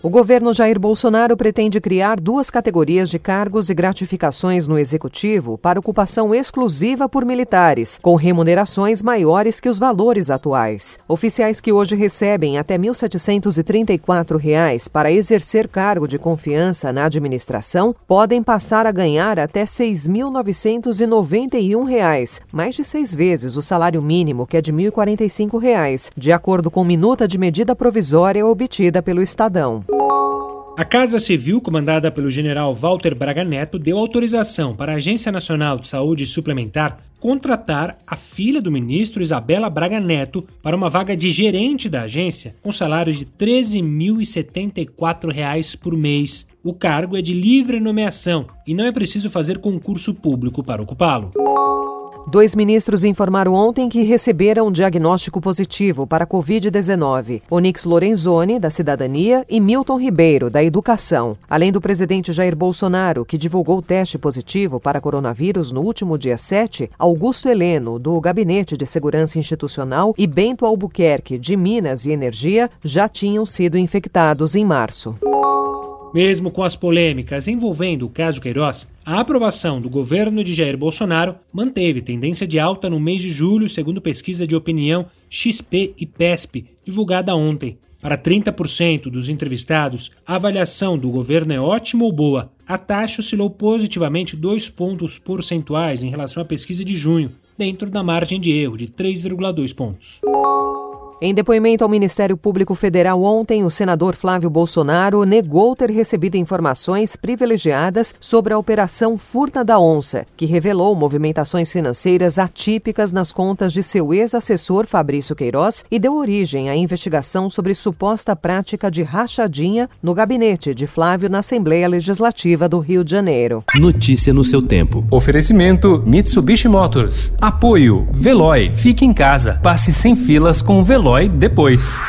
O governo Jair Bolsonaro pretende criar duas categorias de cargos e gratificações no executivo para ocupação exclusiva por militares, com remunerações maiores que os valores atuais. Oficiais que hoje recebem até R$ 1.734 para exercer cargo de confiança na administração podem passar a ganhar até R$ 6.991, mais de seis vezes o salário mínimo, que é de R$ 1.045, de acordo com minuta de medida provisória obtida pelo Estadão. A Casa Civil, comandada pelo general Walter Braga Neto, deu autorização para a Agência Nacional de Saúde Suplementar contratar a filha do ministro Isabela Braga Neto para uma vaga de gerente da agência com salário de R$ 13.074 por mês. O cargo é de livre nomeação e não é preciso fazer concurso público para ocupá-lo. Dois ministros informaram ontem que receberam um diagnóstico positivo para a Covid-19. Onix Lorenzoni, da Cidadania, e Milton Ribeiro, da Educação. Além do presidente Jair Bolsonaro, que divulgou o teste positivo para coronavírus no último dia 7, Augusto Heleno, do Gabinete de Segurança Institucional, e Bento Albuquerque, de Minas e Energia, já tinham sido infectados em março. Mesmo com as polêmicas envolvendo o caso Queiroz, a aprovação do governo de Jair Bolsonaro manteve tendência de alta no mês de julho, segundo pesquisa de opinião XP e PESP, divulgada ontem. Para 30% dos entrevistados, a avaliação do governo é ótima ou boa. A taxa oscilou positivamente dois pontos percentuais em relação à pesquisa de junho, dentro da margem de erro de 3,2 pontos. Em depoimento ao Ministério Público Federal ontem, o senador Flávio Bolsonaro negou ter recebido informações privilegiadas sobre a Operação Furta da Onça, que revelou movimentações financeiras atípicas nas contas de seu ex-assessor Fabrício Queiroz e deu origem à investigação sobre suposta prática de rachadinha no gabinete de Flávio na Assembleia Legislativa do Rio de Janeiro. Notícia no seu tempo. Oferecimento Mitsubishi Motors. Apoio Veloy. Fique em casa. Passe sem filas com o Veloy depois.